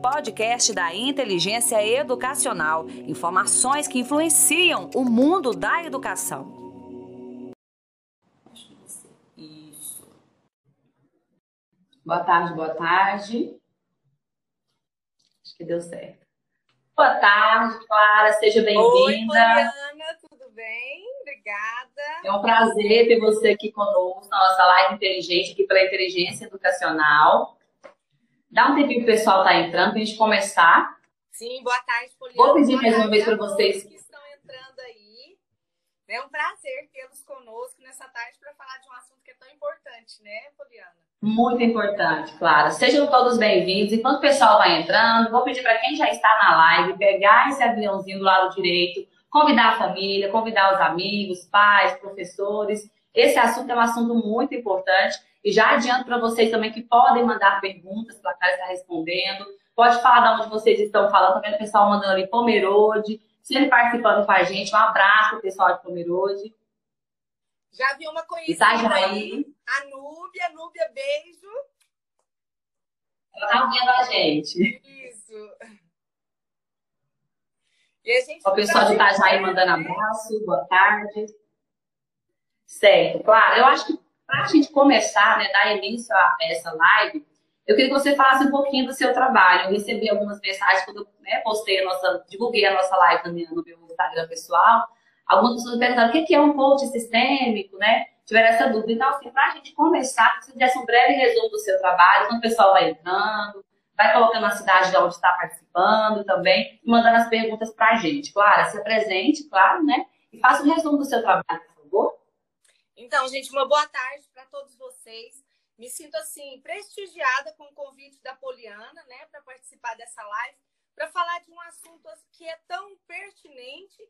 Podcast da Inteligência Educacional. Informações que influenciam o mundo da educação. Isso. Boa tarde, boa tarde. Acho que deu certo. Boa tarde, Clara, seja bem-vinda. Oi, Poliana, tudo bem? Obrigada. É um prazer ter você aqui conosco na nossa live inteligente aqui pela Inteligência Educacional. Dá um tempinho que o pessoal está entrando para a gente começar. Sim, boa tarde, Poliana. Vou pedir mais uma vez para vocês. que estão entrando aí. É um prazer tê-los conosco nessa tarde para falar de um assunto que é tão importante, né, Poliana? Muito importante, claro. Sejam todos bem-vindos. Enquanto o pessoal vai entrando, vou pedir para quem já está na live pegar esse aviãozinho do lado direito, convidar a família, convidar os amigos, pais, professores. Esse assunto é um assunto muito importante e já adianto para vocês também que podem mandar perguntas para a Clara estar respondendo. Pode falar de onde vocês estão falando. Também o pessoal mandando ali Pomerode, sempre participando com a gente. Um abraço para o pessoal de Pomerode. Já vi uma conhecida tá, aí, a Núbia. Núbia, beijo. Ela tá vendo a gente. Isso. E a gente o pessoal de Itajaí mandando abraço, boa tarde. Certo, claro. Eu acho que para a gente começar, né, dar início a essa live, eu queria que você falasse um pouquinho do seu trabalho. Eu recebi algumas mensagens quando eu né, postei a nossa, divulguei a nossa live no meu Instagram pessoal. Algumas pessoas perguntaram o que é um coach sistêmico, né? Tiveram essa dúvida. Então, assim, para a gente começar, se desse um breve resumo do seu trabalho, quando o pessoal vai entrando, vai colocando a cidade de onde está participando também, e mandando as perguntas para a gente. Claro, se apresente, claro, né? E faça um resumo do seu trabalho, por favor. Então, gente, uma boa tarde para todos vocês. Me sinto assim prestigiada com o convite da Poliana, né, para participar dessa live, para falar de um assunto que é tão pertinente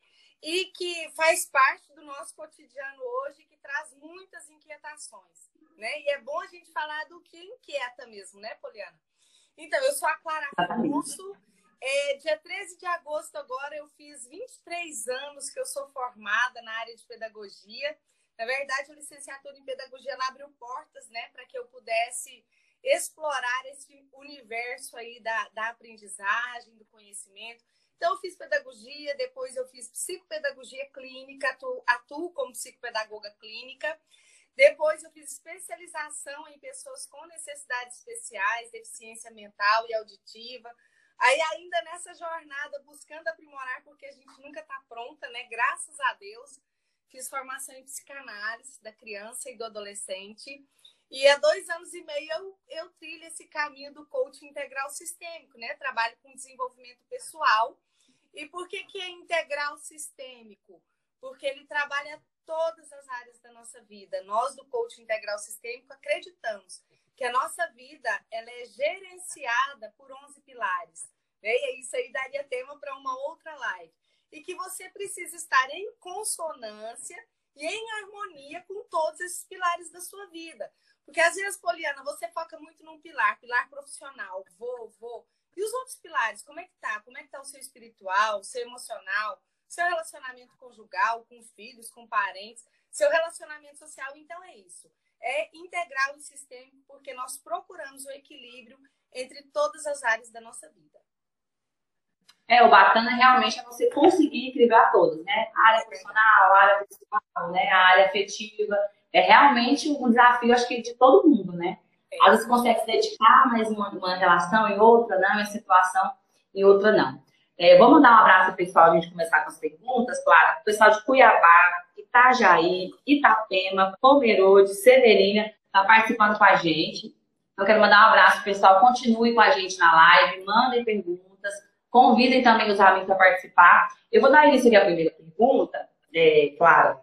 e que faz parte do nosso cotidiano hoje, que traz muitas inquietações, né? E é bom a gente falar do que inquieta mesmo, né, Poliana? Então, eu sou a Clara Russo. É, dia 13 de agosto agora eu fiz 23 anos que eu sou formada na área de pedagogia na verdade, a licenciatura em pedagogia abriu portas, né, para que eu pudesse explorar esse universo aí da, da aprendizagem, do conhecimento. Então, eu fiz pedagogia, depois eu fiz psicopedagogia clínica, atuo, atuo como psicopedagoga clínica. Depois, eu fiz especialização em pessoas com necessidades especiais, deficiência mental e auditiva. Aí, ainda nessa jornada, buscando aprimorar, porque a gente nunca está pronta, né? Graças a Deus. Fiz formação em psicanálise da criança e do adolescente. E há dois anos e meio eu, eu trilho esse caminho do coaching integral sistêmico, né? Trabalho com desenvolvimento pessoal. E por que, que é integral sistêmico? Porque ele trabalha todas as áreas da nossa vida. Nós, do coaching integral sistêmico, acreditamos que a nossa vida ela é gerenciada por 11 pilares. Né? E isso aí daria tema para uma outra live e que você precisa estar em consonância e em harmonia com todos esses pilares da sua vida. Porque às vezes, Poliana, você foca muito num pilar, pilar profissional, vou, vou. E os outros pilares, como é que tá? Como é que tá o seu espiritual, o seu emocional, seu relacionamento conjugal, com filhos, com parentes, seu relacionamento social? Então é isso. É integral e sistêmico porque nós procuramos o equilíbrio entre todas as áreas da nossa vida. É, o bacana realmente é você conseguir equilibrar todos, né? A área profissional, a área pessoal, né? A área afetiva. É realmente um desafio, acho que, de todo mundo, né? Às vezes você consegue se dedicar mais uma, uma relação e outra não, em situação e outra não. É, vou mandar um abraço pessoal, a gente começar com as perguntas, claro. O pessoal de Cuiabá, Itajaí, Itapema, Pomerode, Severina, está participando com a gente. Então, quero mandar um abraço, pessoal. Continue com a gente na live, mandem perguntas Convidem também os amigos a participar. Eu vou dar início aqui à primeira pergunta, é, claro.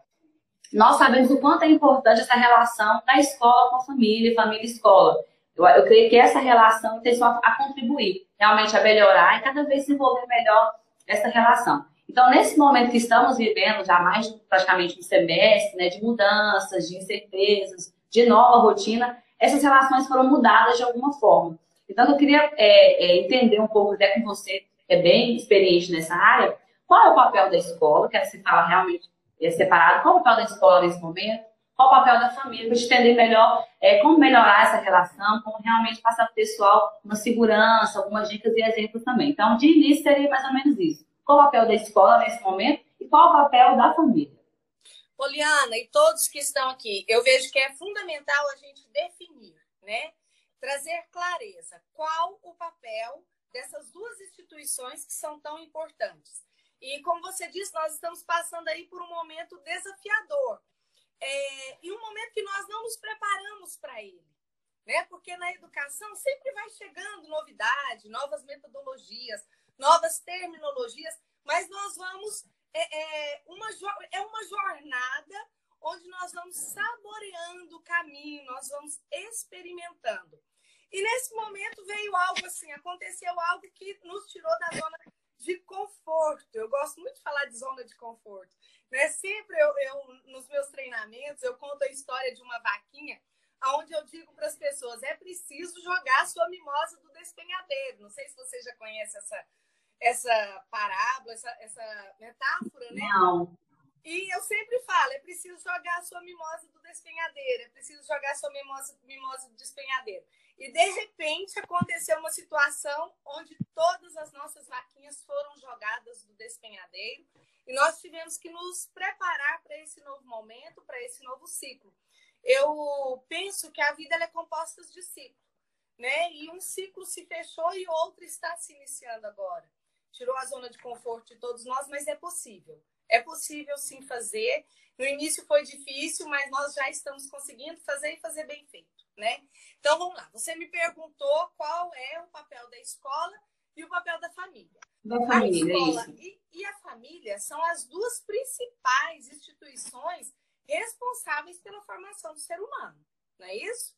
Nós sabemos o quanto é importante essa relação da escola com a família, família-escola. Eu, eu creio que essa relação tem só a contribuir, realmente a melhorar e cada vez desenvolver melhor essa relação. Então, nesse momento que estamos vivendo, já mais praticamente um semestre, né, de mudanças, de incertezas, de nova rotina, essas relações foram mudadas de alguma forma. Então, eu queria é, é, entender um pouco até com você é bem experiente nessa área, qual é o papel da escola? Quero se fala realmente é separado. Qual é o papel da escola nesse momento? qual o papel da família, para entender melhor é, como melhorar essa relação, como realmente passar para o pessoal uma segurança, algumas dicas e exemplos também. Então, de início, seria mais ou menos isso. Qual o papel da escola nesse momento e qual o papel da família? Poliana e todos que estão aqui, eu vejo que é fundamental a gente definir, né? Trazer clareza. Qual o papel dessas duas instituições que são tão importantes? E como você disse, nós estamos passando aí por um momento desafiador. É, e um momento que nós não nos preparamos para ele. Né? Porque na educação sempre vai chegando novidade, novas metodologias, novas terminologias, mas nós vamos. É, é, uma, é uma jornada onde nós vamos saboreando o caminho, nós vamos experimentando. E nesse momento veio algo assim, aconteceu algo que nos tirou da zona de conforto. Eu gosto muito de falar de zona de conforto. Né? Sempre eu, eu, nos meus treinamentos, eu conto a história de uma vaquinha, onde eu digo para as pessoas: é preciso jogar a sua mimosa do despenhadeiro. Não sei se você já conhece essa, essa parábola, essa, essa metáfora, né? Não. E eu sempre falo, é preciso jogar a sua mimosa do despenhadeiro, é preciso jogar a sua mimosa, mimosa do despenhadeiro. E de repente aconteceu uma situação onde todas as nossas vaquinhas foram jogadas do despenhadeiro e nós tivemos que nos preparar para esse novo momento, para esse novo ciclo. Eu penso que a vida é composta de ciclos, né? E um ciclo se fechou e outro está se iniciando agora. Tirou a zona de conforto de todos nós, mas é possível. É possível sim fazer. No início foi difícil, mas nós já estamos conseguindo fazer e fazer bem feito, né? Então vamos lá. Você me perguntou qual é o papel da escola e o papel da família. Da família, a escola e, e, a família são as duas principais instituições responsáveis pela formação do ser humano, não é isso?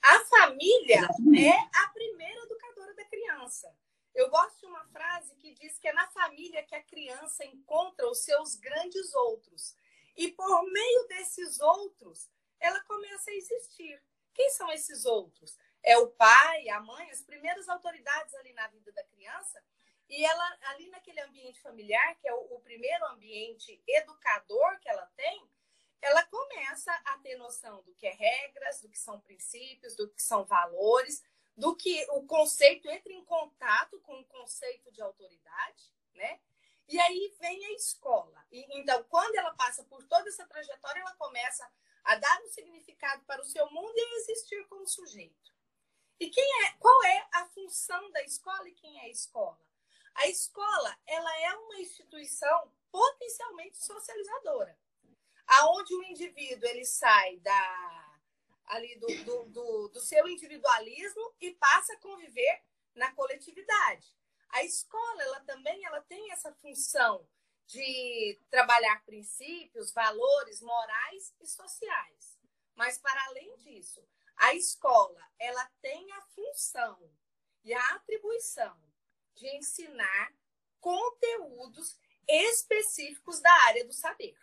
A família é a primeira educadora da criança. Eu gosto de uma frase que diz que é na família que a criança encontra os seus grandes outros. E por meio desses outros, ela começa a existir. Quem são esses outros? É o pai, a mãe, as primeiras autoridades ali na vida da criança. E ela, ali naquele ambiente familiar, que é o, o primeiro ambiente educador que ela tem, ela começa a ter noção do que é regras, do que são princípios, do que são valores, do que o conceito entra em contato com o conceito de autoridade, né? E aí vem a escola. E, então, quando ela passa por toda essa trajetória, ela começa a dar um significado para o seu mundo e existir como sujeito. E quem é, qual é a função da escola e quem é a escola? A escola, ela é uma instituição potencialmente socializadora, aonde o indivíduo ele sai da ali do, do, do, do seu individualismo e passa a conviver na coletividade. A escola, ela também ela tem essa função de trabalhar princípios, valores morais e sociais. Mas para além disso, a escola, ela tem a função e a atribuição de ensinar conteúdos específicos da área do saber.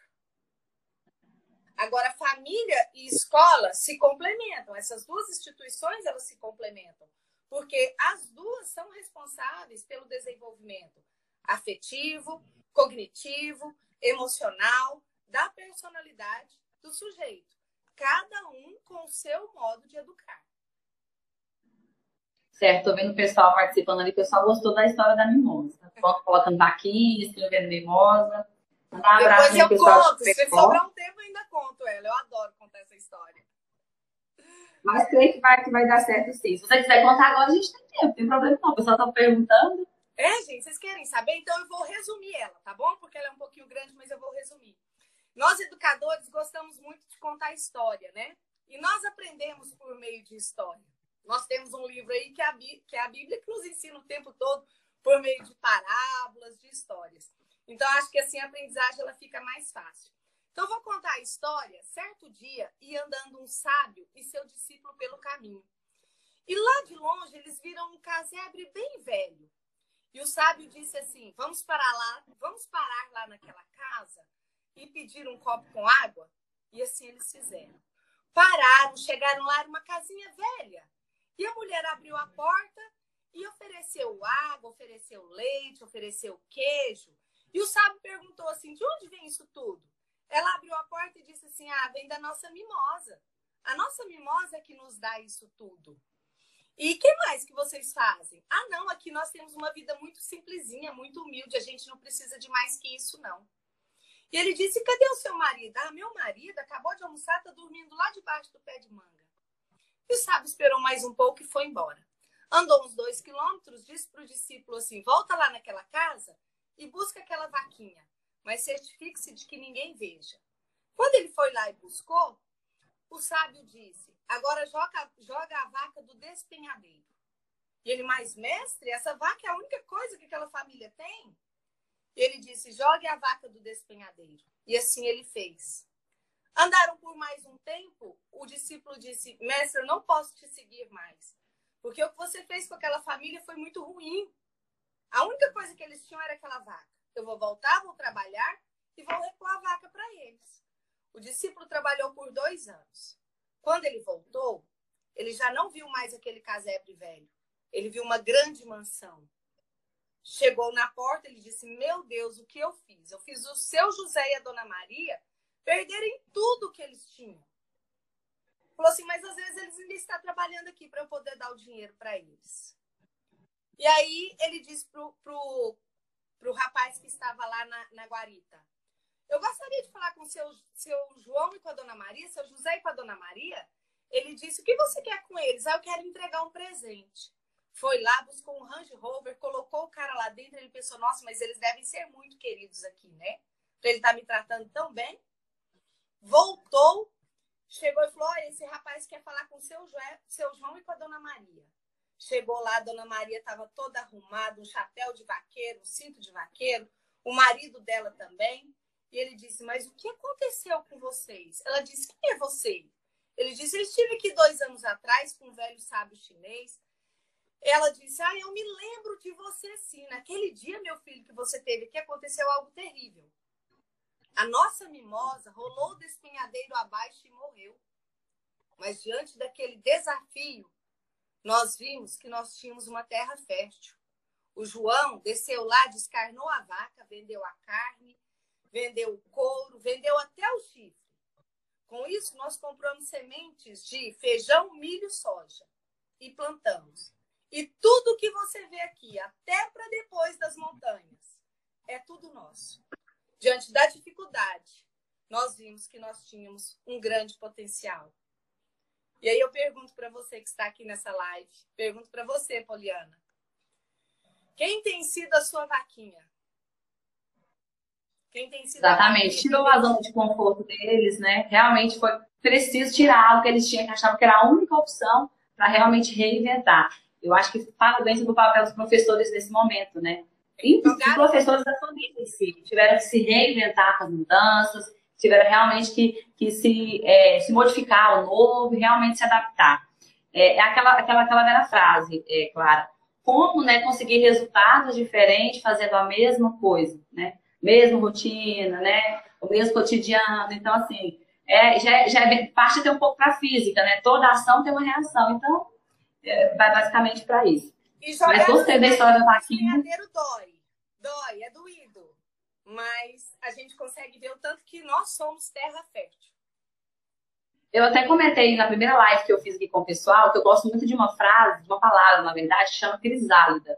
Agora, família e escola se complementam. Essas duas instituições elas se complementam, porque as duas são responsáveis pelo desenvolvimento afetivo, cognitivo, emocional da personalidade do sujeito, cada um com o seu modo de educar. Certo, tô vendo o pessoal participando ali, o pessoal gostou da história da mimosa. Colocando vaquinha, escrevendo mimosa. Um abraço Depois eu conto, se sobrar um tempo ainda conto ela. Eu adoro contar essa história. Mas creio que vai, que vai dar certo sim. Se você quiser contar agora, a gente tem tempo, não tem problema não. O pessoal tá perguntando. É, gente, vocês querem saber? Então eu vou resumir ela, tá bom? Porque ela é um pouquinho grande, mas eu vou resumir. Nós, educadores, gostamos muito de contar história, né? E nós aprendemos por meio de história. Nós temos um livro aí que é a, que é a Bíblia que nos ensina o tempo todo por meio de parábolas, de histórias. Então, acho que assim a aprendizagem ela fica mais fácil. Então, vou contar a história. Certo dia, ia andando um sábio e seu discípulo pelo caminho. E lá de longe, eles viram um casebre bem velho. E o sábio disse assim: Vamos parar lá, vamos parar lá naquela casa e pedir um copo com água? E assim eles fizeram. Pararam, chegaram lá, era uma casinha velha. E a mulher abriu a porta e ofereceu água, ofereceu leite, ofereceu queijo. E o sábio perguntou assim: de onde vem isso tudo? ela abriu a porta e disse assim: Ah, vem da nossa mimosa. A nossa mimosa é que nos dá isso tudo. E que mais que vocês fazem? Ah, não, aqui nós temos uma vida muito simplesinha, muito humilde, a gente não precisa de mais que isso, não. E ele disse: Cadê o seu marido? Ah, meu marido acabou de almoçar, está dormindo lá debaixo do pé de manga. E o sábio esperou mais um pouco e foi embora. Andou uns dois quilômetros, disse para o discípulo assim: Volta lá naquela casa e busca aquela vaquinha, mas certifique-se de que ninguém veja. Quando ele foi lá e buscou, o sábio disse: Agora joga, joga a vaca do despenhadeiro. E ele, mais mestre, essa vaca é a única coisa que aquela família tem? E ele disse: Jogue a vaca do despenhadeiro. E assim ele fez. Andaram por mais um tempo. O discípulo disse: Mestre, eu não posso te seguir mais. Porque o que você fez com aquela família foi muito ruim. A única coisa que eles tinham era aquela vaca. Eu vou voltar, vou trabalhar e vou repor a vaca para eles. O discípulo trabalhou por dois anos. Quando ele voltou, ele já não viu mais aquele casebre velho. Ele viu uma grande mansão. Chegou na porta, ele disse: Meu Deus, o que eu fiz? Eu fiz o seu José e a dona Maria perderem tudo que eles tinham. Falou assim: Mas às vezes eles ainda estão trabalhando aqui para eu poder dar o dinheiro para eles. E aí ele disse pro, pro, pro rapaz que estava lá na, na guarita: Eu gostaria de falar com o seu, seu João e com a dona Maria, seu José e com a dona Maria. Ele disse: O que você quer com eles? Ah, eu quero entregar um presente. Foi lá, buscou um Range Rover, colocou o cara lá dentro. Ele pensou: Nossa, mas eles devem ser muito queridos aqui, né? Ele estar tá me tratando tão bem. Voltou, chegou e falou: Olha, esse rapaz quer falar com o seu, seu João e com a dona Maria. Chegou lá, a dona Maria estava toda arrumada, um chapéu de vaqueiro, um cinto de vaqueiro, o marido dela também. E ele disse: Mas o que aconteceu com vocês? Ela disse: Quem é você? Ele disse: Eu estive aqui dois anos atrás com um velho sábio chinês. Ela disse: Ah, eu me lembro de você sim. Naquele dia, meu filho, que você teve aqui, aconteceu algo terrível. A nossa mimosa rolou o despenhadeiro abaixo e morreu. Mas diante daquele desafio, nós vimos que nós tínhamos uma terra fértil. O João desceu lá, descarnou a vaca, vendeu a carne, vendeu o couro, vendeu até o chifre. Com isso, nós compramos sementes de feijão, milho, soja e plantamos. E tudo que você vê aqui, até para depois das montanhas, é tudo nosso. Diante da dificuldade, nós vimos que nós tínhamos um grande potencial. E aí eu pergunto para você que está aqui nessa live, pergunto para você, Poliana. Quem tem sido a sua vaquinha? Quem tem sido Exatamente, tirou a zona de conforto deles, né? Realmente foi preciso tirar algo que eles tinham, que achavam que era a única opção para realmente reinventar. Eu acho que fala bem sobre o papel dos professores nesse momento, né? E os professores da família em si, tiveram que se reinventar com as mudanças, tiveram realmente que, que se, é, se modificar ao novo, realmente se adaptar. É, é aquela, aquela, aquela velha frase, é, Clara, como né, conseguir resultados diferentes fazendo a mesma coisa, né? Mesma rotina, né? O mesmo cotidiano. Então, assim, é, já, já é parte até um pouco para a física, né? Toda ação tem uma reação. Então, é, vai basicamente para isso. Mas gostei da história da vaquinha. dói. Dói, é doído mas a gente consegue ver o tanto que nós somos terra fértil. Eu até comentei na primeira live que eu fiz aqui com o pessoal que eu gosto muito de uma frase, de uma palavra, na verdade, chama crisálida.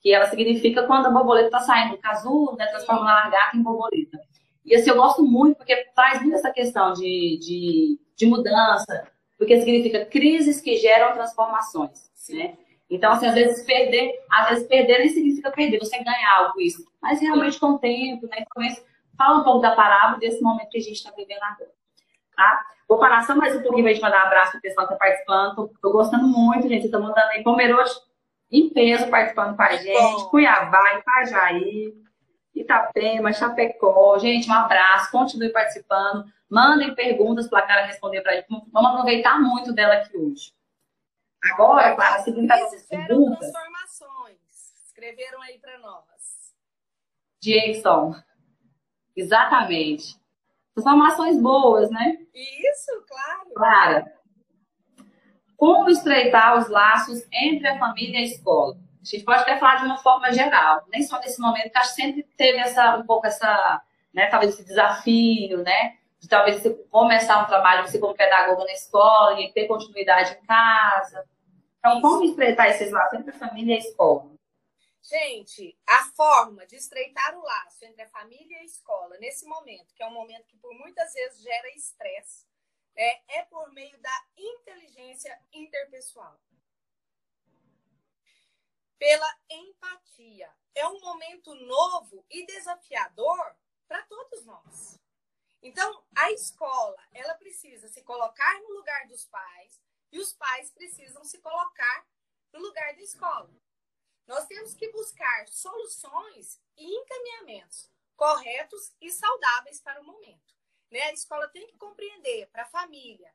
Que ela significa quando a borboleta está saindo do casulo, né, transformando a lagarta em borboleta. E assim, eu gosto muito porque traz muito essa questão de, de, de mudança, porque significa crises que geram transformações, né? Então, assim, às vezes perder, às vezes perder nem significa perder, você ganhar algo isso. Mas realmente com o tempo, né? Então, fala um pouco da parábola desse momento que a gente está vivendo agora. Tá? Vou parar só mais um pouquinho para gente mandar um abraço para o pessoal que está participando. Estou gostando muito, gente. Estou mandando aí Pomerode em peso participando com a gente. Bom. Cuiabá, Itajaí, Itapema, Chapecó. Gente, um abraço. Continue participando. Mandem perguntas para a cara responder para a gente. Vamos aproveitar muito dela aqui hoje. Agora, Clara, seguindo as perguntas. transformações. Escreveram aí para nós. Jason. Exatamente. Transformações boas, né? Isso, claro. Clara. Como estreitar os laços entre a família e a escola? A gente pode até falar de uma forma geral, nem só nesse momento, que acho que sempre teve essa, um pouco essa, né? Talvez esse desafio, né? De talvez você começar um trabalho, você como pedagoga na escola e ter continuidade em casa. Então, como estreitar esses laços entre a família e a escola? Gente, a forma de estreitar o laço entre a família e a escola, nesse momento, que é um momento que por muitas vezes gera estresse, é, é por meio da inteligência interpessoal. Pela empatia. É um momento novo e desafiador para todos nós. Então, a escola, ela precisa se colocar no lugar dos pais e os pais precisam se colocar no lugar da escola. Nós temos que buscar soluções e encaminhamentos corretos e saudáveis para o momento. Né? A escola tem que compreender para a família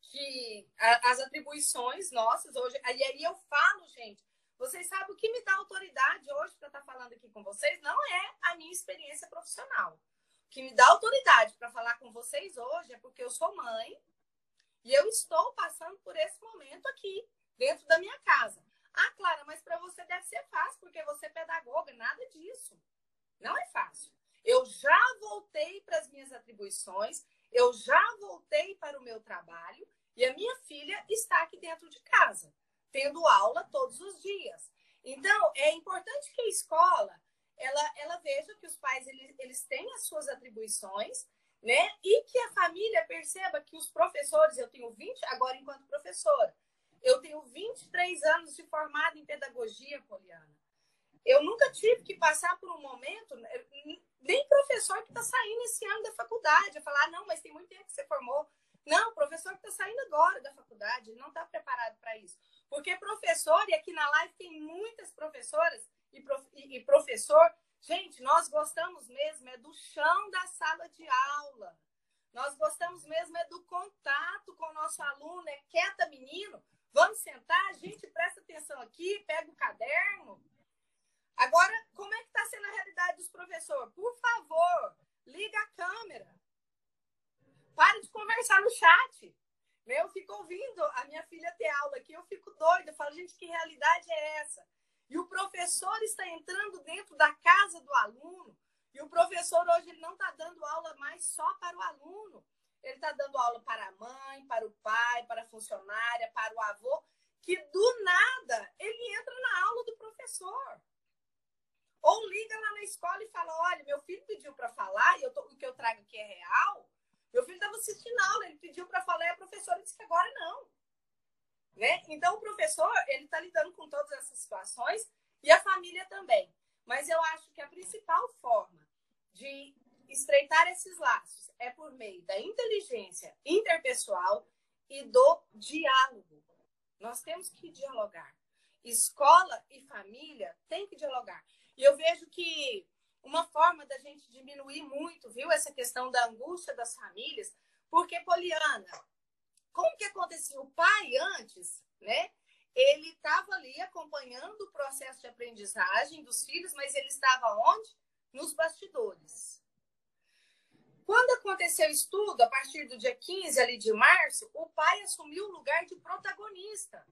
que as atribuições nossas hoje. E aí eu falo, gente, vocês sabem o que me dá autoridade hoje para estar falando aqui com vocês? Não é a minha experiência profissional. Que me dá autoridade para falar com vocês hoje é porque eu sou mãe e eu estou passando por esse momento aqui, dentro da minha casa. Ah, Clara, mas para você deve ser fácil, porque você é pedagoga. Nada disso. Não é fácil. Eu já voltei para as minhas atribuições, eu já voltei para o meu trabalho e a minha filha está aqui dentro de casa, tendo aula todos os dias. Então, é importante que a escola ela, ela veja que os pais eles, eles têm as suas atribuições, né? E que a família perceba que os professores, eu tenho 20, agora enquanto professora, eu tenho 23 anos de formada em pedagogia, Poliana. Eu nunca tive que passar por um momento, né, nem professor que está saindo esse ano da faculdade, falar, ah, não, mas tem muito tempo que você formou. Não, professor que está saindo agora da faculdade, não está preparado para isso. Porque professor, e aqui na live tem muitas professoras e, prof, professor, gente, nós gostamos mesmo é do chão da sala de aula. Nós gostamos mesmo é do contato com o nosso aluno, é quieta, menino. Vamos sentar, gente, presta atenção aqui, pega o caderno, Agora, como é que está sendo a realidade dos professores? Por favor, liga a câmera. Pare de conversar no chat. Eu fico ouvindo a minha filha ter aula aqui, eu fico doida. Eu falo, gente, que realidade é essa? E o professor está entrando dentro da casa do aluno. E o professor hoje ele não está dando aula mais só para o aluno. Ele está dando aula para a mãe, para o pai, para a funcionária, para o avô, que do nada ele entra na aula do professor. Ou liga lá na escola e fala: olha, meu filho pediu para falar e eu tô, o que eu trago aqui é real. Meu filho estava assistindo a aula, ele pediu para falar e a professora disse que agora não. Né? Então, o professor ele está lidando com todas essas situações e a família também. Mas eu acho que a principal forma de estreitar esses laços é por meio da inteligência interpessoal e do diálogo. Nós temos que dialogar. Escola e família têm que dialogar. E eu vejo que uma forma da gente diminuir muito, viu, essa questão da angústia das famílias, porque, Poliana, como que acontecia? O pai antes, né? Ele estava ali acompanhando o processo de aprendizagem dos filhos, mas ele estava onde? Nos bastidores. Quando aconteceu o estudo, a partir do dia 15 ali de março, o pai assumiu o lugar de protagonista.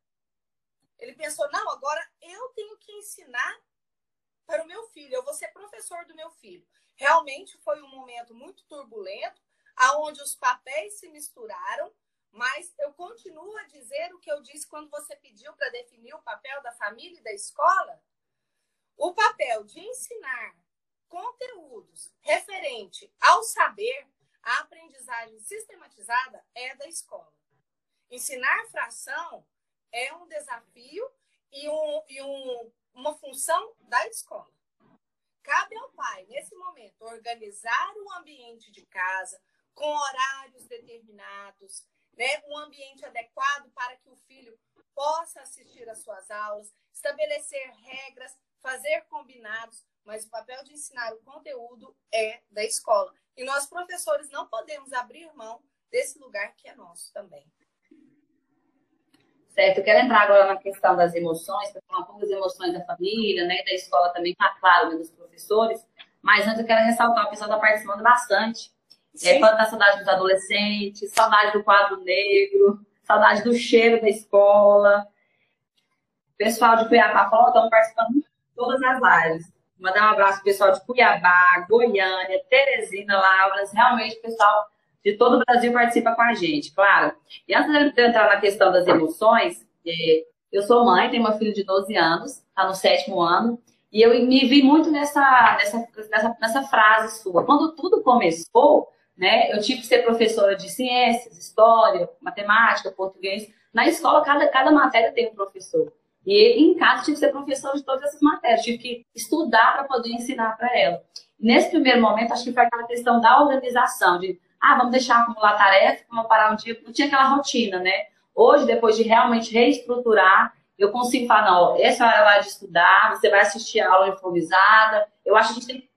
Ele pensou: não, agora eu tenho que ensinar para o meu filho, eu vou ser professor do meu filho. Realmente foi um momento muito turbulento, aonde os papéis se misturaram, mas eu continuo a dizer o que eu disse quando você pediu para definir o papel da família e da escola. O papel de ensinar conteúdos referente ao saber, a aprendizagem sistematizada é da escola. Ensinar fração é um desafio e um, e um uma função da escola. Cabe ao pai, nesse momento, organizar o ambiente de casa com horários determinados, né? um ambiente adequado para que o filho possa assistir às suas aulas, estabelecer regras, fazer combinados, mas o papel de ensinar o conteúdo é da escola. E nós, professores, não podemos abrir mão desse lugar que é nosso também certo? Eu quero entrar agora na questão das emoções, para falar um pouco das emoções da família, né, da escola também, tá claro, né, dos professores, mas antes eu quero ressaltar, o pessoal está participando bastante. É, saudade dos adolescentes, saudade do quadro negro, saudade do cheiro da escola. O pessoal de Cuiabá estão participando de todas as lives. Mandar um abraço pro pessoal de Cuiabá, Goiânia, Teresina, Lavras. Realmente, o pessoal de todo o Brasil participa com a gente, claro. E antes de eu entrar na questão das emoções, é, eu sou mãe, tenho uma filha de 12 anos, está no sétimo ano, e eu me vi muito nessa, nessa, nessa, nessa frase sua. Quando tudo começou, né, eu tive que ser professora de ciências, história, matemática, português. Na escola, cada, cada matéria tem um professor. E em casa, tive que ser professora de todas essas matérias. Tive que estudar para poder ensinar para ela. Nesse primeiro momento, acho que foi aquela questão da organização, de, ah, vamos deixar acumular tarefa, vamos parar um dia. Não tinha aquela rotina, né? Hoje, depois de realmente reestruturar, eu consigo falar, não, essa hora lá de estudar, você vai assistir a aula improvisada. Eu acho que a gente tem,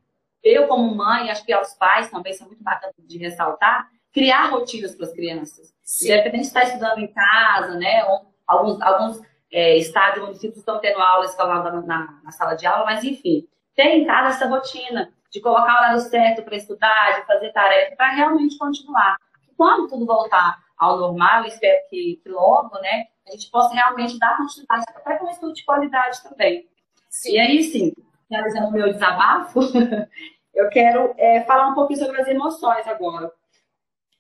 eu como mãe, acho que aos pais também, são muito bacana de ressaltar, criar rotinas para as crianças. Sim. De estar estudando em casa, né? Ou alguns, alguns é, estados e municípios estão tendo aula escalada na, na, na, sala de aula, mas enfim, tem em casa essa rotina de colocar o horário certo para estudar, de fazer tarefa, para realmente continuar. Quando tudo voltar ao normal, espero que, que logo, né, a gente possa realmente dar continuidade até com um estudo de qualidade também. Sim. E aí, sim, realizando o meu desabafo, eu quero é, falar um pouquinho sobre as emoções agora.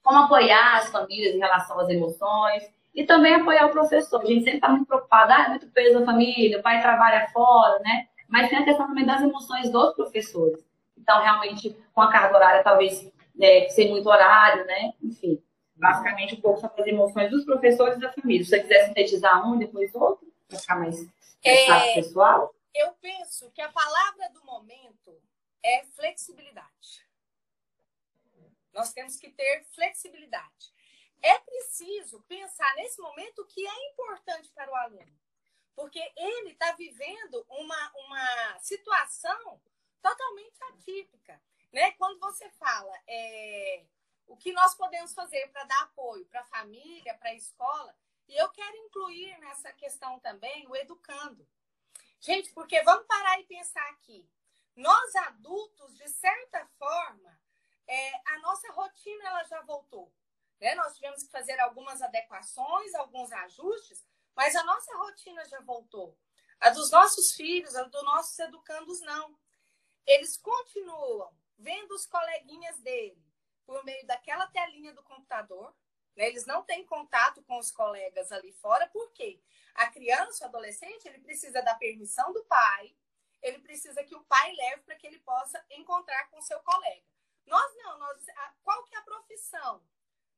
Como apoiar as famílias em relação às emoções e também apoiar o professor. A gente sempre está muito preocupado, ah, é muito peso da família, o pai trabalha fora, né? Mas tem a questão também das emoções dos professores. Então, realmente, com a carga horária, talvez né, sem muito horário, né? Enfim basicamente um pouco sobre as emoções dos professores e da família. Se você quiser sintetizar um, depois outro, para ficar mais, é, pessoal. Eu penso que a palavra do momento é flexibilidade. Nós temos que ter flexibilidade. É preciso pensar nesse momento o que é importante para o aluno, porque ele está vivendo uma, uma situação totalmente atípica. Né? Quando você fala é, o que nós podemos fazer para dar apoio para a família, para a escola. E eu quero incluir nessa questão também o educando. Gente, porque vamos parar e pensar aqui. Nós adultos, de certa forma, é, a nossa rotina ela já voltou. Né? Nós tivemos que fazer algumas adequações, alguns ajustes, mas a nossa rotina já voltou. A dos nossos filhos, a dos nossos educandos, não. Eles continuam vendo os coleguinhas dele, por meio daquela telinha do computador. Né? Eles não têm contato com os colegas ali fora, por quê? A criança, o adolescente, ele precisa da permissão do pai, ele precisa que o pai leve para que ele possa encontrar com seu colega. Nós não, nós, qual que é a profissão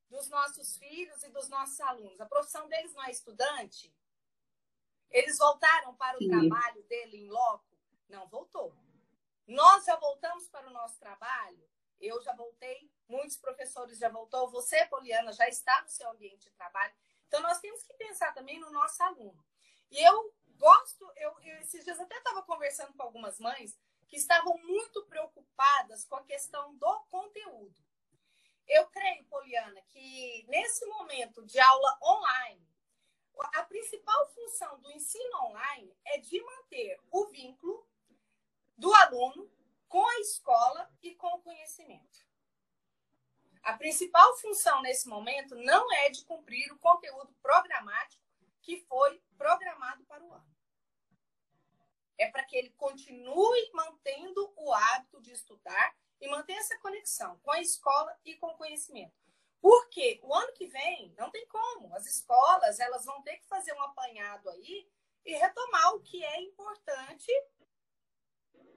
dos nossos filhos e dos nossos alunos? A profissão deles não é estudante? Eles voltaram para o Sim. trabalho dele em loco? Não voltou. Nós já voltamos para o nosso trabalho? Eu já voltei, muitos professores já voltou, você, Poliana, já está no seu ambiente de trabalho. Então, nós temos que pensar também no nosso aluno. E eu gosto, eu, eu esses dias até estava conversando com algumas mães que estavam muito preocupadas com a questão do conteúdo. Eu creio, Poliana, que nesse momento de aula online, a principal função do ensino online é de manter o vínculo do aluno com a escola e com o conhecimento. A principal função nesse momento não é de cumprir o conteúdo programático que foi programado para o ano. É para que ele continue mantendo o hábito de estudar e manter essa conexão com a escola e com o conhecimento. Porque o ano que vem não tem como. As escolas elas vão ter que fazer um apanhado aí e retomar o que é importante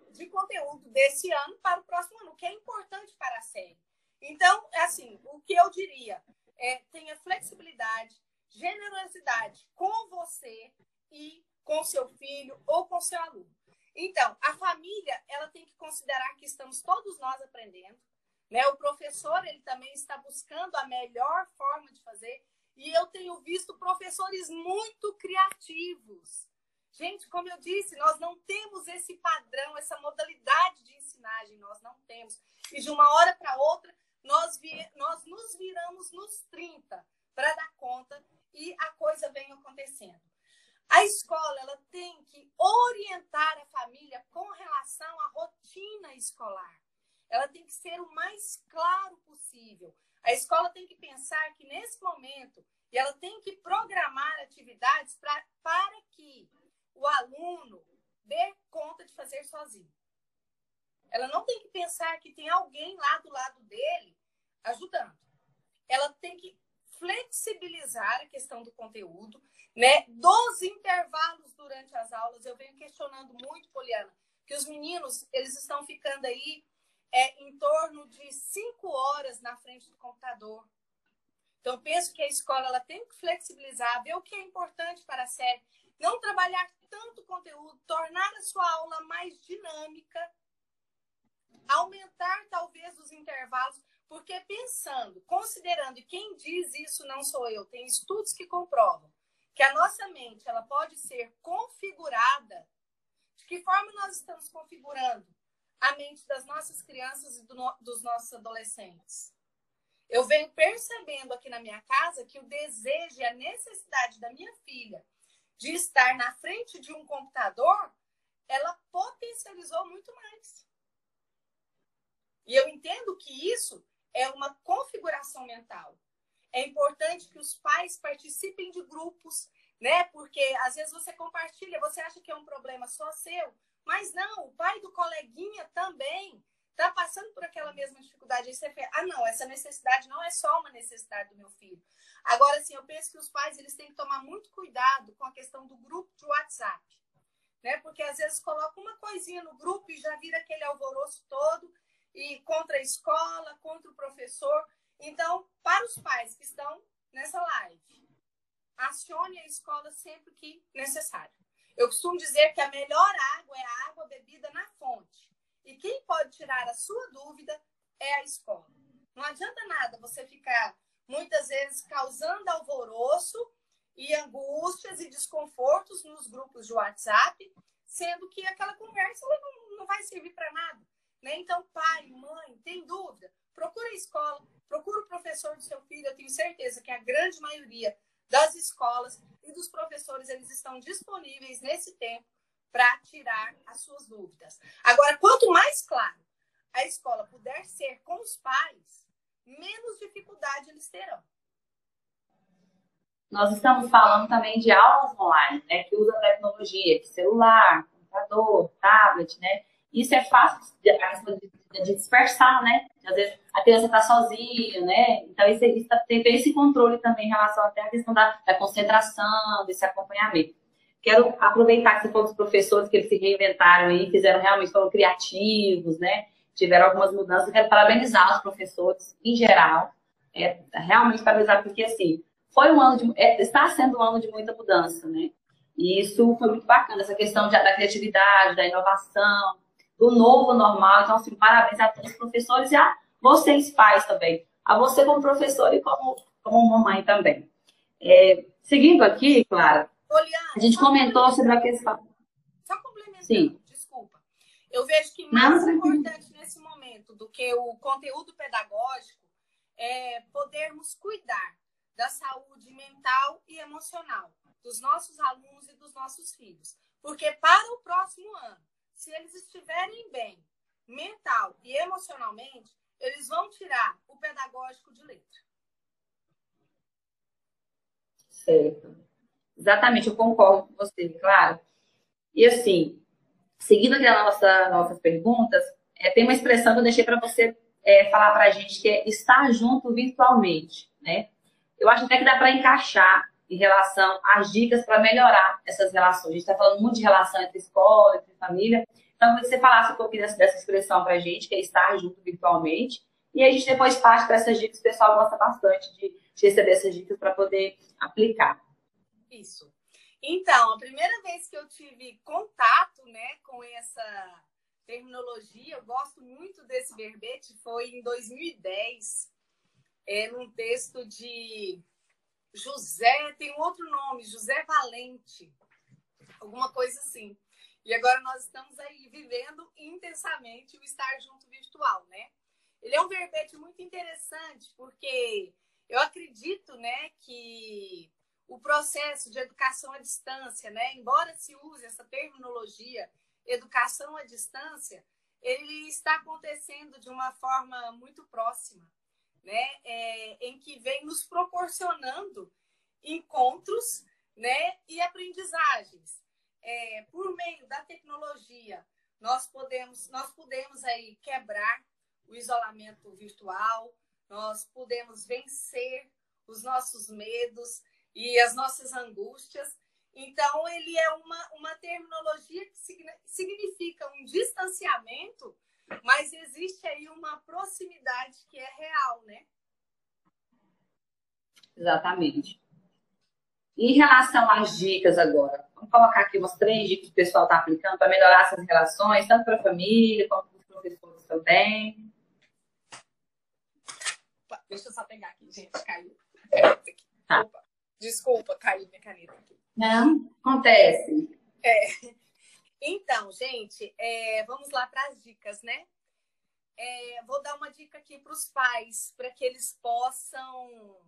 de conteúdo desse ano para o próximo ano, o que é importante para a série. Então, é assim, o que eu diria é tenha flexibilidade, generosidade com você e com seu filho ou com seu aluno. Então, a família, ela tem que considerar que estamos todos nós aprendendo, né? O professor, ele também está buscando a melhor forma de fazer, e eu tenho visto professores muito criativos, Gente, como eu disse, nós não temos esse padrão, essa modalidade de ensinagem, nós não temos. E de uma hora para outra, nós, vi, nós nos viramos nos 30 para dar conta e a coisa vem acontecendo. A escola ela tem que orientar a família com relação à rotina escolar. Ela tem que ser o mais claro possível. A escola tem que pensar que nesse momento e ela tem que programar atividades pra, para que o aluno dê conta de fazer sozinho. Ela não tem que pensar que tem alguém lá do lado dele ajudando. Ela tem que flexibilizar a questão do conteúdo, né? Dos intervalos durante as aulas, eu venho questionando muito, Poliana, que os meninos eles estão ficando aí é, em torno de cinco horas na frente do computador. Então, penso que a escola ela tem que flexibilizar, ver o que é importante para a série, não trabalhar tanto conteúdo, tornar a sua aula mais dinâmica, aumentar talvez os intervalos, porque pensando, considerando, e quem diz isso não sou eu, tem estudos que comprovam que a nossa mente ela pode ser configurada. De que forma nós estamos configurando a mente das nossas crianças e do no, dos nossos adolescentes? Eu venho percebendo aqui na minha casa que o desejo e a necessidade da minha filha de estar na frente de um computador, ela potencializou muito mais. E eu entendo que isso é uma configuração mental. É importante que os pais participem de grupos, né? Porque às vezes você compartilha, você acha que é um problema só seu, mas não, o pai do coleguinha também está passando por aquela mesma dificuldade. Aí você fala, ah, não, essa necessidade não é só uma necessidade do meu filho. Agora, sim, eu penso que os pais eles têm que tomar muito cuidado com a questão do grupo de WhatsApp. Né? Porque às vezes coloca uma coisinha no grupo e já vira aquele alvoroço todo e contra a escola, contra o professor. Então, para os pais que estão nessa live, acione a escola sempre que necessário. Eu costumo dizer que a melhor água é a água bebida na fonte. E quem pode tirar a sua dúvida é a escola. Não adianta nada você ficar muitas vezes causando alvoroço e angústias e desconfortos nos grupos de WhatsApp, sendo que aquela conversa não, não vai servir para nada. Né? Então, pai, mãe, tem dúvida? Procura a escola, procura o professor do seu filho. Eu tenho certeza que a grande maioria das escolas e dos professores eles estão disponíveis nesse tempo para tirar as suas dúvidas. Agora, quanto mais claro a escola puder ser com os pais, menos dificuldade eles terão. Nós estamos falando também de aulas online, né, que usa tecnologia, de celular, computador, tablet, né? Isso é fácil de, de dispersar, né? Às vezes a criança está sozinha, né? Então isso, isso tem esse controle também em relação até à questão da, da concentração, desse acompanhamento. Quero aproveitar que você falou dos professores que eles se reinventaram aí, fizeram realmente, foram criativos, né? Tiveram algumas mudanças. quero parabenizar os professores em geral. É, realmente parabenizar, porque assim, foi um ano de. É, está sendo um ano de muita mudança, né? E isso foi muito bacana, essa questão de, da criatividade, da inovação, do novo normal. Então, assim, parabéns a todos os professores e a vocês, pais, também. A você como professor e como, como mamãe também. É, seguindo aqui, Clara, Oliana, a gente comentou sobre a questão. Só complementando, Sim. desculpa. Eu vejo que mais Não, importante nesse momento do que o conteúdo pedagógico é podermos cuidar da saúde mental e emocional dos nossos alunos e dos nossos filhos. Porque para o próximo ano, se eles estiverem bem mental e emocionalmente, eles vão tirar o pedagógico de letra. Certo. Exatamente, eu concordo com você, claro. E assim, seguindo aqui as nossa, nossas perguntas, é, tem uma expressão que eu deixei para você é, falar para a gente, que é estar junto virtualmente, né? Eu acho até que dá para encaixar em relação às dicas para melhorar essas relações. A gente está falando muito de relação entre escola, entre família. Então, que você falasse um pouquinho dessa, dessa expressão para a gente, que é estar junto virtualmente. E a gente depois parte para essas dicas. O pessoal gosta bastante de, de receber essas dicas para poder aplicar. Isso. Então, a primeira vez que eu tive contato né, com essa terminologia, eu gosto muito desse verbete, foi em 2010, é, num texto de José, tem outro nome, José Valente, alguma coisa assim. E agora nós estamos aí vivendo intensamente o estar junto virtual, né? Ele é um verbete muito interessante, porque eu acredito, né, que o processo de educação à distância, né? Embora se use essa terminologia, educação à distância, ele está acontecendo de uma forma muito próxima, né? É, em que vem nos proporcionando encontros, né? E aprendizagens é, por meio da tecnologia, nós podemos, nós podemos aí quebrar o isolamento virtual, nós podemos vencer os nossos medos e as nossas angústias. Então, ele é uma, uma terminologia que significa um distanciamento, mas existe aí uma proximidade que é real, né? Exatamente. Em relação às dicas agora, vamos colocar aqui umas três dicas que o pessoal está aplicando para melhorar essas relações, tanto para a família quanto para os professores também. Deixa eu só pegar aqui, gente, caiu. Tá. Opa, desculpa, caiu minha caneta aqui. Não, acontece. É. Então, gente, é, vamos lá para as dicas, né? É, vou dar uma dica aqui para os pais, para que eles possam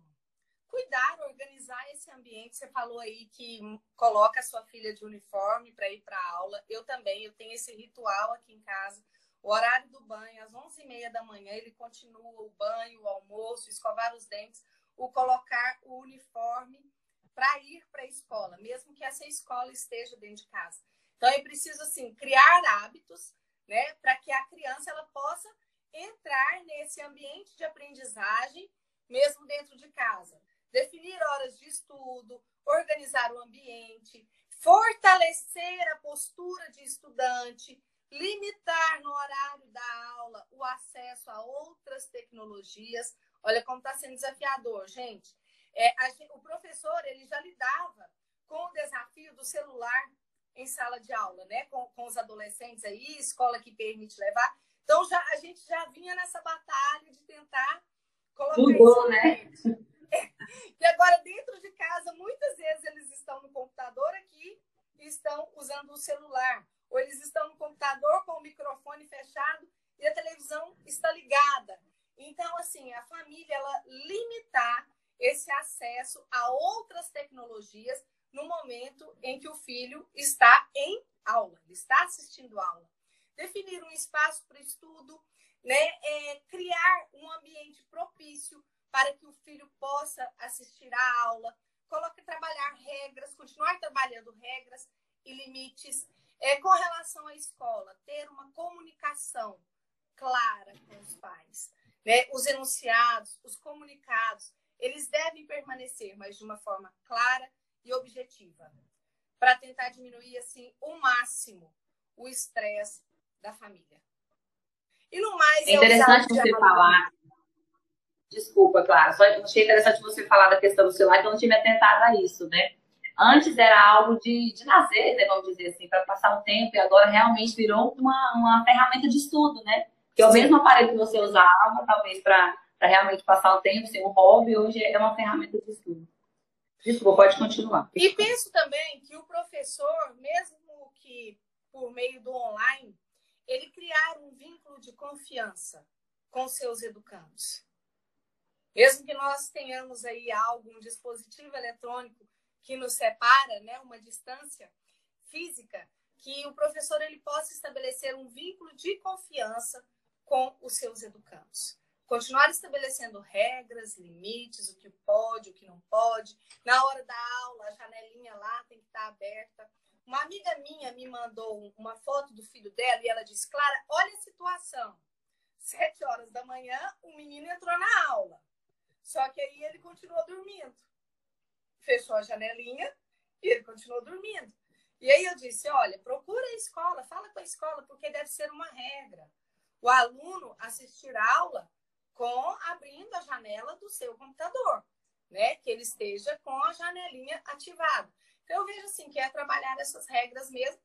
cuidar, organizar esse ambiente. Você falou aí que coloca a sua filha de uniforme para ir para aula. Eu também, eu tenho esse ritual aqui em casa. O horário do banho, às 11h30 da manhã, ele continua o banho, o almoço, escovar os dentes, o colocar o uniforme para ir para a escola, mesmo que essa escola esteja dentro de casa. Então, é preciso, assim, criar hábitos, né, para que a criança ela possa entrar nesse ambiente de aprendizagem, mesmo dentro de casa definir horas de estudo, organizar o ambiente, fortalecer a postura de estudante, limitar no horário da aula o acesso a outras tecnologias. Olha como está sendo desafiador, gente. É, a, o professor ele já lidava com o desafio do celular em sala de aula, né? Com, com os adolescentes aí, escola que permite levar. Então já, a gente já vinha nessa batalha de tentar colocar Mudou, né? E agora, dentro de casa, muitas vezes eles estão no computador aqui e estão usando o celular. Ou eles estão no computador com o microfone fechado e a televisão está ligada. Então, assim, a família, ela limitar esse acesso a outras tecnologias no momento em que o filho está em aula, ele está assistindo aula. Definir um espaço para estudo, né? É, criar um ambiente propício para que o filho possa assistir à aula, coloque trabalhar regras, continuar trabalhando regras e limites. É, com relação à escola, ter uma comunicação clara com os pais. Né? Os enunciados, os comunicados, eles devem permanecer, mas de uma forma clara e objetiva, para tentar diminuir assim o máximo o estresse da família. E no mais, é interessante você falar Desculpa, claro. Só achei interessante você falar da questão do celular, que eu não tinha atentado a isso, né? Antes era algo de, de lazer, né, vamos dizer assim, para passar um tempo, e agora realmente virou uma, uma ferramenta de estudo, né? Que é o mesmo aparelho que você usava, talvez, para realmente passar o tempo, ser um hobby, hoje é uma ferramenta de estudo. Desculpa, pode continuar. E penso também que o professor, mesmo que por meio do online, ele criar um vínculo de confiança com seus educandos. Mesmo que nós tenhamos aí algo, um dispositivo eletrônico que nos separa, né, uma distância física, que o professor ele possa estabelecer um vínculo de confiança com os seus educandos. Continuar estabelecendo regras, limites, o que pode, o que não pode. Na hora da aula, a janelinha lá tem que estar aberta. Uma amiga minha me mandou uma foto do filho dela e ela disse: Clara, olha a situação. Sete horas da manhã, o menino entrou na aula. Só que aí ele continuou dormindo. Fechou a janelinha e ele continuou dormindo. E aí eu disse: olha, procura a escola, fala com a escola, porque deve ser uma regra. O aluno assistir aula com abrindo a janela do seu computador, né? Que ele esteja com a janelinha ativada. Então eu vejo assim que é trabalhar essas regras mesmo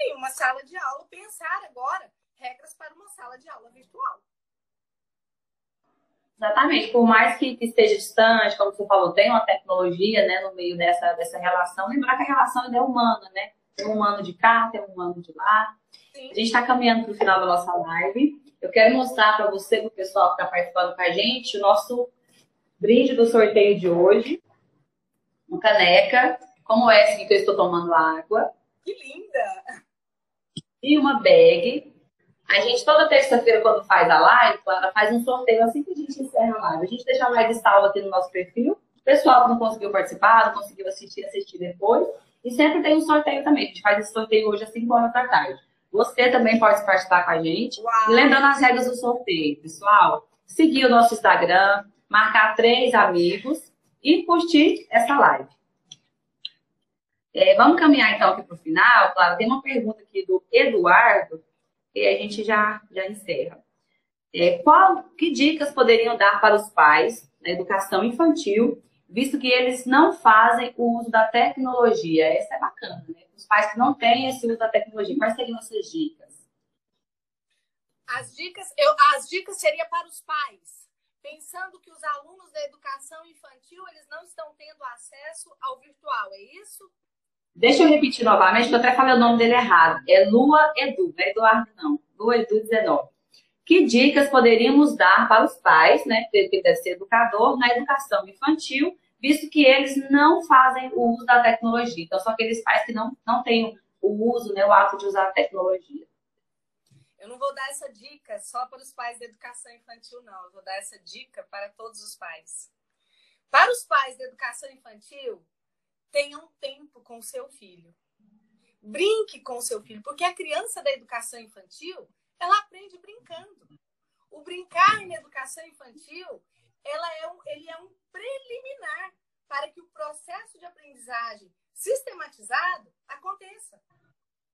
em uma sala de aula, pensar agora regras para uma sala de aula virtual. Exatamente, por mais que, esteja distante, como você falou, tem uma tecnologia né, no meio dessa, dessa relação, lembrar que a relação é humana, né? Tem um humano de cá, tem um humano de lá. Sim. A gente está caminhando para o final da nossa live. Eu quero mostrar para você, para o pessoal que está participando com a gente, o nosso brinde do sorteio de hoje. Uma caneca, como essa que eu estou tomando água. Que linda! E uma bag a gente, toda terça-feira, quando faz a live, Clara, faz um sorteio assim que a gente encerra a live. A gente deixa a live salva aqui no nosso perfil. O pessoal que não conseguiu participar, não conseguiu assistir, assistir depois. E sempre tem um sorteio também. A gente faz esse sorteio hoje às 5 horas da tarde. Você também pode participar com a gente. Uau. E lembrando as regras do sorteio, pessoal. Seguir o nosso Instagram, marcar três amigos e curtir essa live. É, vamos caminhar então aqui para o final. Claro, tem uma pergunta aqui do Eduardo e a gente já, já encerra. É, qual, que dicas poderiam dar para os pais na educação infantil, visto que eles não fazem o uso da tecnologia? Essa é bacana, né? Os pais que não têm esse uso da tecnologia, quais seriam essas dicas? As dicas, eu, as dicas seria para os pais, pensando que os alunos da educação infantil eles não estão tendo acesso ao virtual, é isso? Deixa eu repetir novamente, que eu até falei o nome dele errado. É Lua Edu, não é Eduardo não. Lua Edu 19. Que dicas poderíamos dar para os pais, né, que deve ser educador, na educação infantil, visto que eles não fazem o uso da tecnologia. Então, são aqueles pais que não, não têm o uso, né, o ato de usar a tecnologia. Eu não vou dar essa dica só para os pais da educação infantil, não. Eu vou dar essa dica para todos os pais. Para os pais da educação infantil, tenha um tempo com o seu filho. Brinque com o seu filho, porque a criança da educação infantil, ela aprende. O brincar na educação infantil, ela é um, ele é um preliminar para que o processo de aprendizagem sistematizado aconteça.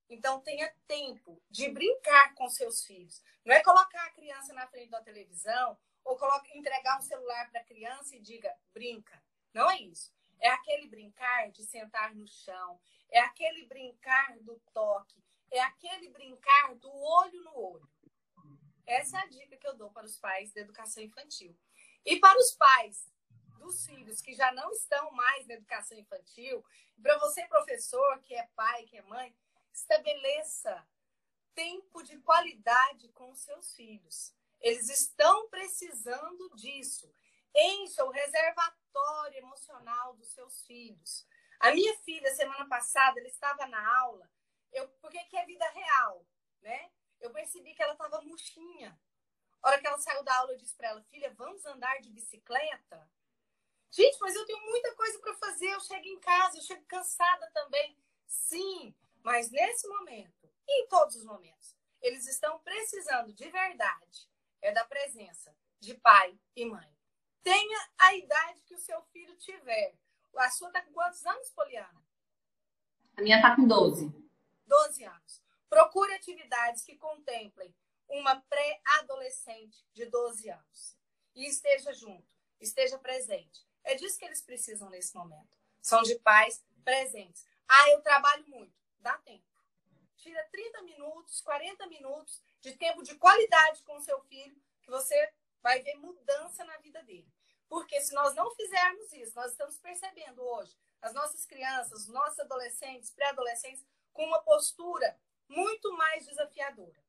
Então, tenha tempo de brincar com seus filhos. Não é colocar a criança na frente da televisão ou colocar, entregar um celular para a criança e diga, brinca. Não é isso. É aquele brincar de sentar no chão, é aquele brincar do toque, é aquele brincar do olho no olho. Essa é a dica que eu dou para os pais da educação infantil. E para os pais dos filhos que já não estão mais na educação infantil, para você, professor, que é pai, que é mãe, estabeleça tempo de qualidade com os seus filhos. Eles estão precisando disso. Encha o reservatório emocional dos seus filhos. A minha filha, semana passada, ela estava na aula, eu, porque que é vida real, né? Eu percebi que ela estava murchinha. A hora que ela saiu da aula, eu disse para ela, filha, vamos andar de bicicleta? Gente, mas eu tenho muita coisa para fazer. Eu chego em casa, eu chego cansada também. Sim, mas nesse momento, e em todos os momentos, eles estão precisando de verdade é da presença de pai e mãe. Tenha a idade que o seu filho tiver. A sua está com quantos anos, Poliana? A minha está com 12. 12 anos. Procure atividades que contemplem uma pré-adolescente de 12 anos. E esteja junto, esteja presente. É disso que eles precisam nesse momento. São de pais presentes. Ah, eu trabalho muito. Dá tempo. Tira 30 minutos, 40 minutos de tempo de qualidade com o seu filho, que você vai ver mudança na vida dele. Porque se nós não fizermos isso, nós estamos percebendo hoje as nossas crianças, os nossos adolescentes, pré-adolescentes, com uma postura muito mais desafiadora.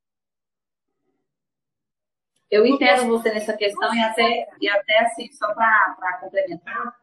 Eu entendo você nessa questão e até, e até assim, só para complementar,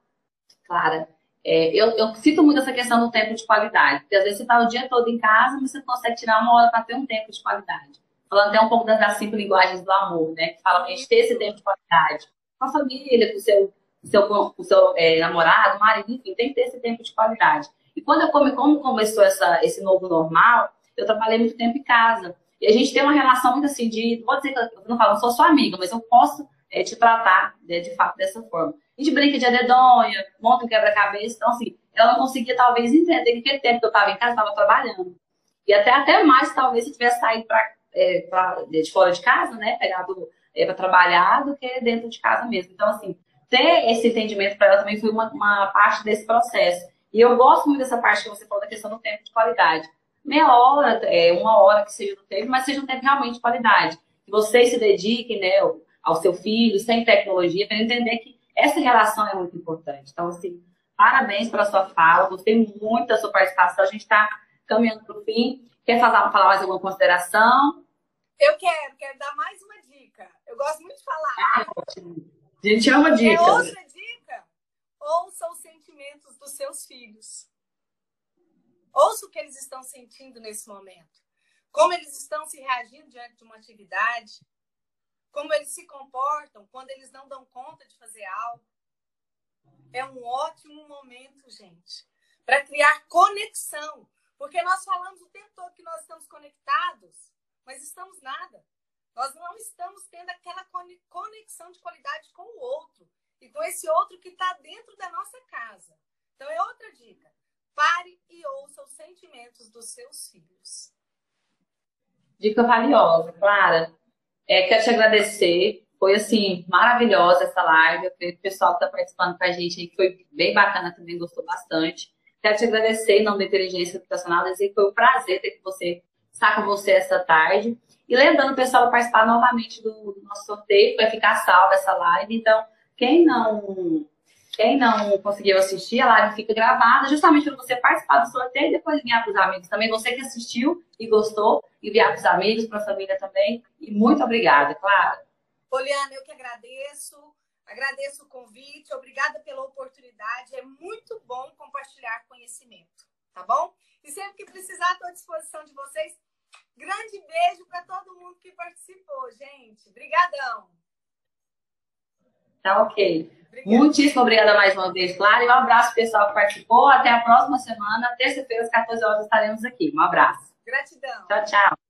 Clara, é, eu, eu cito muito essa questão do tempo de qualidade, porque às vezes você está o dia todo em casa, mas você consegue tirar uma hora para ter um tempo de qualidade. Falando até um pouco das cinco linguagens do amor, né? Que falam a gente ter esse tempo de qualidade com a família, com o seu, seu, com o seu é, namorado, marido, enfim, tem que ter esse tempo de qualidade. E quando eu come, como começou essa, esse novo normal, eu trabalhei muito tempo em casa. E a gente tem uma relação muito assim de, vou dizer que eu não falo, não sou sua amiga, mas eu posso é, te tratar né, de fato dessa forma. A gente brinca de adedonha, monta um quebra-cabeça, então assim, ela não conseguia talvez entender que aquele tempo que eu estava em casa, estava trabalhando. E até, até mais, talvez, se tivesse saído pra, é, pra, de fora de casa, né, pegado é, para trabalhar do que dentro de casa mesmo. Então, assim, ter esse entendimento para ela também foi uma, uma parte desse processo. E eu gosto muito dessa parte que você falou da questão do tempo de qualidade. Meia hora, é, uma hora que seja do tempo, mas seja um tempo realmente de qualidade. Que vocês se dediquem né, ao seu filho, sem tecnologia, para entender que essa relação é muito importante. Então, assim, parabéns pela sua fala, gostei muito da sua participação. A gente está caminhando para o fim. Quer falar, falar mais alguma consideração? Eu quero, quero dar mais uma dica. Eu gosto muito de falar. Ah, a gente ama dicas. É outra dica. Ouça os sentimentos dos seus filhos. Ouça o que eles estão sentindo nesse momento. Como eles estão se reagindo diante de uma atividade. Como eles se comportam quando eles não dão conta de fazer algo. É um ótimo momento, gente, para criar conexão. Porque nós falamos o tempo todo que nós estamos conectados, mas estamos nada. Nós não estamos tendo aquela conexão de qualidade com o outro e com esse outro que está dentro da nossa casa. Então, é outra dica. E ouça os sentimentos dos seus filhos. Dica valiosa, Clara. É, quero te agradecer. Foi, assim, maravilhosa essa live. Que o pessoal que está participando com a gente aí foi bem bacana também, gostou bastante. Quero te agradecer em nome da Inteligência Educacional, dizer que foi um prazer ter você, estar com você essa tarde. E lembrando o pessoal participar novamente do, do nosso sorteio, vai ficar salva essa live. Então, quem não quem não conseguiu assistir, a live fica gravada, justamente para você participar do sorteio e depois enviar para os amigos. Também você que assistiu e gostou, enviar para os amigos, para a família também. E muito obrigada, Clara. Poliana, eu que agradeço. Agradeço o convite, obrigada pela oportunidade. É muito bom compartilhar conhecimento, tá bom? E sempre que precisar, estou à disposição de vocês. Grande beijo para todo mundo que participou, gente. Obrigadão. Tá ok. Obrigada. Muitíssimo obrigada mais uma vez, Clara. E um abraço pessoal que participou. Até a próxima semana. Terça-feira, às 14 horas, estaremos aqui. Um abraço. Gratidão. Tchau, tchau.